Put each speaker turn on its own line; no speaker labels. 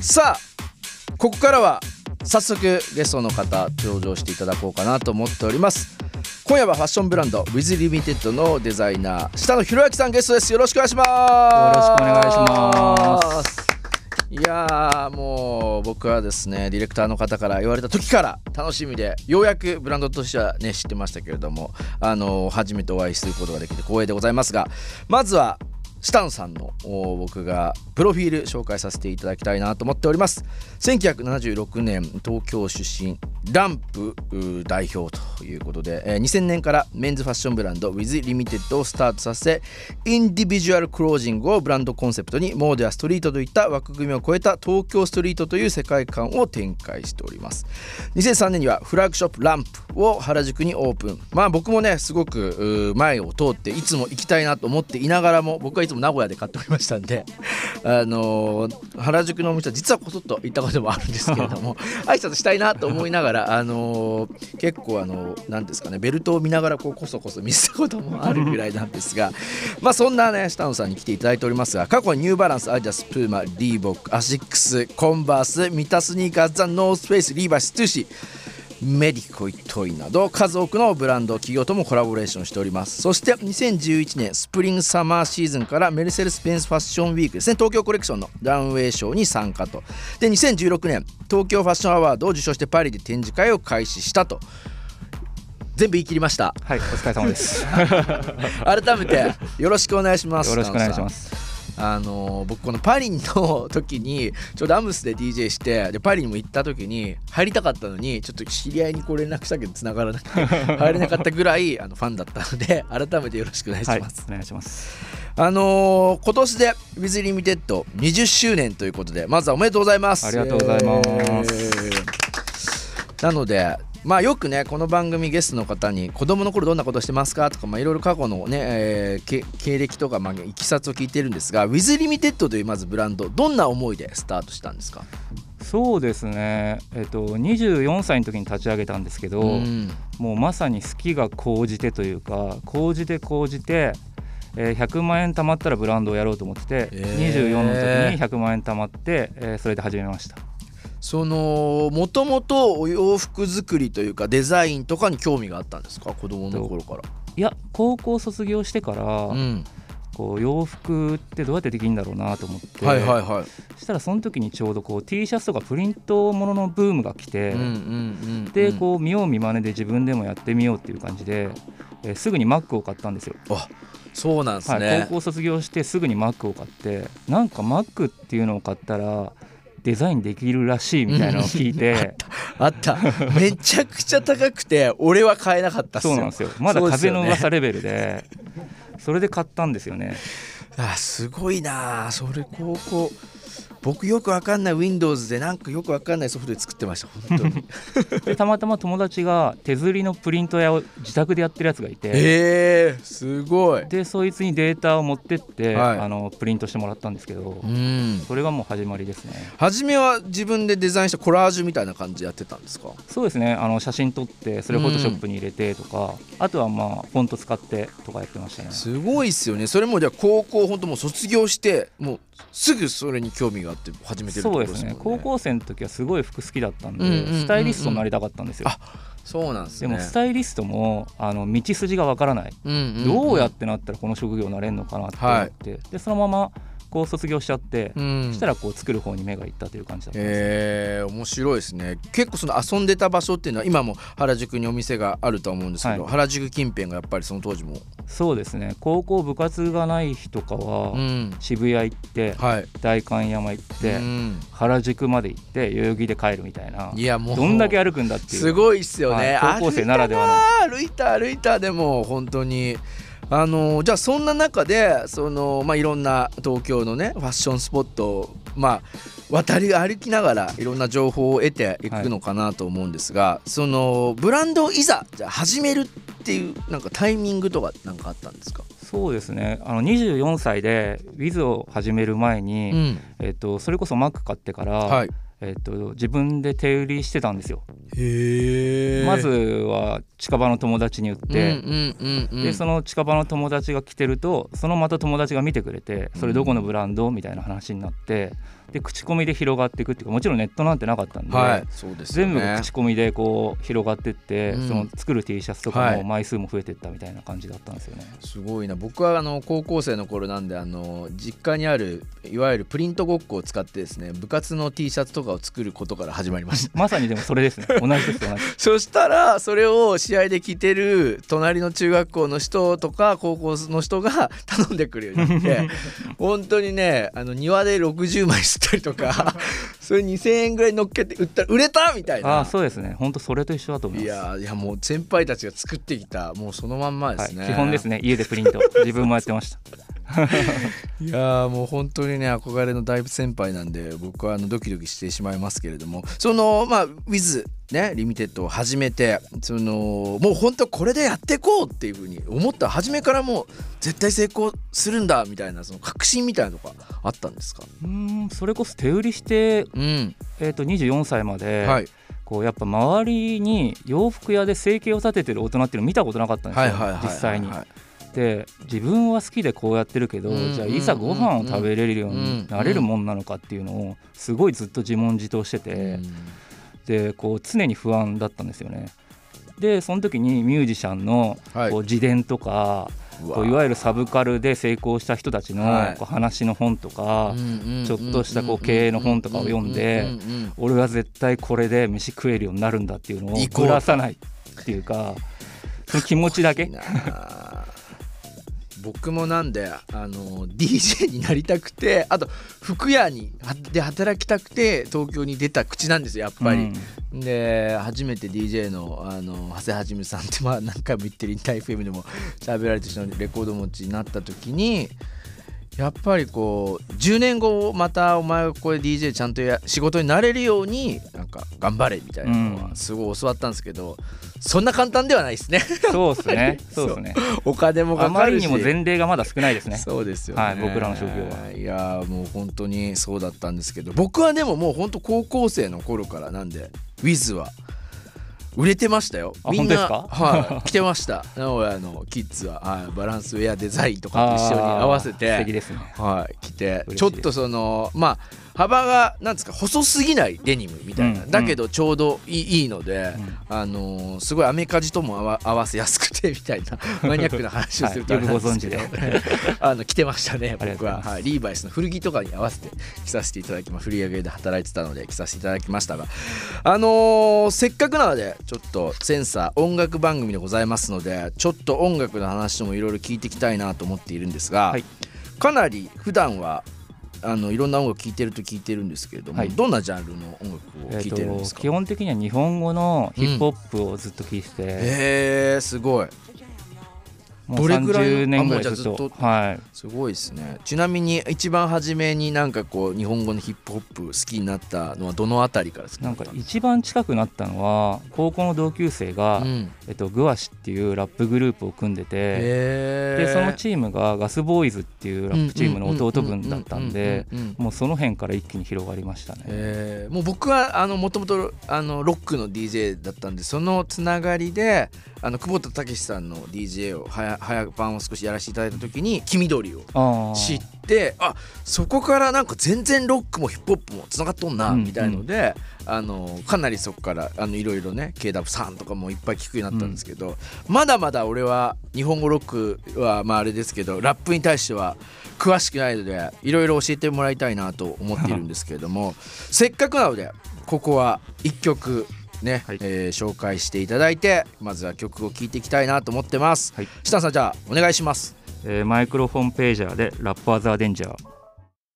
さあここからは早速ゲストの方登場していただこうかなと思っております。今夜はファッションブランド With Limited のデザイナー下野博明さんゲストです。よろしくお願いします。
よろしくお願いします
いやーもう僕はですねディレクターの方から言われた時から楽しみでようやくブランドとしてはね知ってましたけれどもあの初めてお会いすることができて光栄でございますがまずは下野さんの僕がプロフィール紹介させていただきたいなと思っております。1976年東京出身ランプ代表ということで、えー、2000年からメンズファッションブランド With Limited をスタートさせインディビジュアルクロージングをブランドコンセプトにモードやストリートといった枠組みを超えた東京ストリートという世界観を展開しております。2003年にはフラッグショップランプを原宿にオープン。まあ僕もねすごく前を通っていつも行きたいなと思っていながらも僕はいつも名古屋で買っておりましたんで あのー、原宿のお店は実はこそっと行ったこともあるんですけれども 挨拶したいなと思いながらあのー、結構あの何ですかねベルトを見ながらこうこそこそ見せたこともあるぐらいなんですがまあそんなね下野さんに来ていただいておりますが過去にニューバランスアディダスプーマリーボックアシックスコンバースミタスニーカーズザ・ノースフェイスリーバイストゥーシーメディコムトイなど数多くのブランド企業ともコラボレーションしております。そして2011年スプリングサマーシーズンからメルセデス・ベンスファッションウィークですね東京コレクションのランウェイショーに参加と。で2016年東京ファッションアワードを受賞してパリで展示会を開始したと。全部言い切りました。
はいお疲れ様です。
改めてよろしくお願いします。
よろしくお願いします
あの僕このパリの時にちょうどアムスで DJ してでパリにも行った時に入りたかったのにちょっと知り合いにこう連絡したけど繋がらなくて 入れなかったぐらいあのファンだったので改めてよろしくお願いします、
はい、お願いします。
あのー、今年で With Limited 20周年ということでまずはおめでとうございます。
ありがとうございます、
なのでまあよくねこの番組ゲストの方に子供の頃どんなことしてますかとかいろいろ過去のね、えー、経歴とか、まあ、いきさつを聞いてるんですが With Limited というまずブランドどんな思いでスタートしたんですか？
そうですね、えっと、24歳の時に立ち上げたんですけど、うん、もうまさに好きが高じてというか高じて高じて、えー、100万円貯まったらブランドをやろうと思ってて、えー、24の時に100万円貯まって、えー、それで始めました。
そのもともとお洋服作りというかデザインとかに興味があったんですか？子供の頃から。
いや高校卒業してから、うん、こう洋服ってどうやってできるんだろうなと思って、はいはいはい、そしたらその時にちょうどこう T シャツとかプリントもののブームが来て、うんうんうんうん、でこう見よう見まねで自分でもやってみようっていう感じで、えー、すぐに Mac を買ったんですよ。
あそうなんですね、
はい、高校卒業してすぐに Mac を買って。なんか Mac っていうのを買ったらデザインできるらしいみたいなのを聞いて、
あった。めちゃくちゃ高くて俺は買えなかった
そうなんですよ。まだ風の噂レベルでそれで買ったんですよね。
あすごいなそれ高校僕よくわかんない Windows でなんかよくわかんないソフトで作ってました本当に。
でたまたま友達が手刷りのプリント屋を自宅でやってるやつがいて。
えー、すごい。
でそいつにデータを持ってって、はい、あのプリントしてもらったんですけどうん。それがもう始まりですね。
初めは自分でデザインしたコラージュみたいな感じでやってたんですか？
そうですね。あの写真撮ってそれをフォトショップに入れてとかあとはまあフォント使ってとかやってましたね。
すごいっすよね。それもじゃあ高校本当もう卒業してもうすぐそれに興味があって始めてる
そうですね。高校生の時はすごい服好きだったんで、うんうんうんうん、スタイリストになりたかったんですよ。
そうなんです、
ね、でもスタイリストもあの道筋がわからない、うんうんうん、どうやってなったらこの職業になれるのかなって思って、はい、でそのまま校卒業しちゃって、うん、そしたらこう作る方に目がいったという感じだったんです、ね、
えー、面白いですね。結構その遊んでた場所っていうのは今も原宿にお店があると思うんですけど、はい、原宿近辺がやっぱりその当時も。
そうですね。高校部活がない日とかは、渋谷行って、はい、代官山行って、うん、原宿まで行って代々木で帰るみたいないやもう。どんだけ歩くんだっていう。
すごいっすよね、
はい、高校生ならでは
の。歩いた歩いた。でも本当にあのじゃあそんな中でその、まあ、いろんな東京のねファッションスポットを、まあ、渡り歩きながらいろんな情報を得ていくのかなと思うんですが、はい、そのブランドをいざじゃ始めるっていうなんかタイミングとか何かあったんですか？
そうですね。あの24歳で Wiz を始める前に、うん、えっと、それこそ Mac 買ってから、はいえーと、自分で手売りしてたんですよ。まずは近場の友達に売って、でその近場の友達が来てるとそのまた友達が見てくれてそれどこのブランドみたいな話になってで口コミで広がっていくっていうかもちろんネットなんてなかったんで
はい。
でね、全部口コミでこう広がっていって、うん、その作る T シャツとかも枚数も増えていったみたいな感じだったんですよね。
すごいな。僕はあの高校生の頃なんであの実家にあるいわゆるプリントごっこを使ってですね部活の T シャツとかを作ることから始まりました。
まさにでもそれですね。同じです同じ。
そしたらそれを試合で着てる隣の中学校の人とか高校の人が 頼んでくるようになって本当にねあの庭で60枚吸ったりとかそれ2000円ぐらい乗っけて売ったら売れたみたいな。
あそうですね。本当それと一緒だと思います。
いやいやもう先輩たちが作ってきたもうそのまんまですね、
はい、基本ですね。家でプリント。自分もやってました
いやもう本当にね憧れの大先輩なんで僕はあのドキドキしてしまいますけれども。そのまあ Wiz ねリミテッドを始めてそのもう本当これでやっていこうっていうふうに思った初めからもう絶対成功するんだみたいなその確信みたいなのがあったんですか？
うんそれこそ手売りして、うん、えー、と24歳まで、はい。こうやっぱ周りに洋服屋で生計を立ててる大人っていうの見たことなかったんですよ、実際に。で自分は好きでこうやってるけど、じゃあいざご飯を食べれるようになれるもんなのかっていうのをすごいずっと自問自答してて、でこう常に不安だったんですよね。でその時にミュージシャンのこう自伝とか、こういわゆるサブカルで成功した人たちのこう話の本とかちょっとしたこう経営の本とかを読んで俺は絶対これで飯食えるようになるんだっていうのをぶらさないっていうかその気持ちだけ
僕もなんであの DJ になりたくてあと服屋にで働きたくて東京に出た口なんですよやっぱり。うん、で初めて DJ のあの長谷はさんってまあ何回も言ってるインター FM でも喋られてる人のレコード持ちになった時に。やっぱりこう10年後またお前がこれ DJ ちゃんとや仕事になれるようにか頑張れみたいなのはすごい教わったんですけど、そんな簡単ではないですね。
そうで すね。そうですね。
お金も
あまりにも前例がまだ少ないですね。
そうですよ、ね、
はい、僕らの職業は。
いやもう本当にそうだったんですけど僕はでももう本当高校生の頃からなんで Wiz は売れてましたよ。
みんな
はい、着てました。名古屋のキッズは、はい、バランスウェアデザインとかと一緒に合わせて
素敵ですね、
はい、着てちょっとそのまあ幅がなんですか細すぎないデニムみたいな、うん、だけどちょうどいいので、うん、あのー、すごいアメカジとも合わせやすくてみたいな マニアックな話をすると
あれなんですけど、
あの着てましたね僕は、はい、リーバイスの古着とかに合わせて着させていただきます振り上げで働いてたので着させていただきましたが。あのー、せっかくなのでちょっとセンサー音楽番組でございますのでちょっと音楽の話もいろいろ聞いていきたいなと思っているんですが、はい、かなり普段はあのいろんな音楽聴いてると聞いてるんですけれども、はい、どんなジャンルの音楽を聴いてるんですか、
えー、基本的には日本語のヒップホップをずっと聴いてて、うん、
へえすごい
どれぐらい年ぐらいずっと。はい。
すごいですね。ちなみに一番初めになんかこう日本語のヒップホップ好きになったのはどのあたりからですか？
なんか一番近くなったのは高校の同級生が、うん、えっと、グワシっていうラップグループを組んでてでそのチームがガスボーイズっていうラップチームの弟分だったんでもうその辺から一気に広がりました
ね。もう僕はもともとロックの DJ だったんでそのつながりであの久保田武さんの DJ を早早番を少しやらせていただいた時に黄緑を知ってあそこからなんか全然ロックもヒップホップもつながっとんなみたいので、うん。うん、あのかなりそこからあのいろいろね KW さんとかもいっぱい聞くようになったんですけど、うん、まだまだ俺は日本語ロックはまああれですけどラップに対しては詳しくないのでいろいろ教えてもらいたいなと思っているんですけれども せっかくなのでここは1曲ね、はい、えー、紹介していただいてまずは曲を聴いていきたいなと思ってます、はい、下さんじゃあお願いします、
えー、マイクロフォンページャーでラッパーザーデンジャー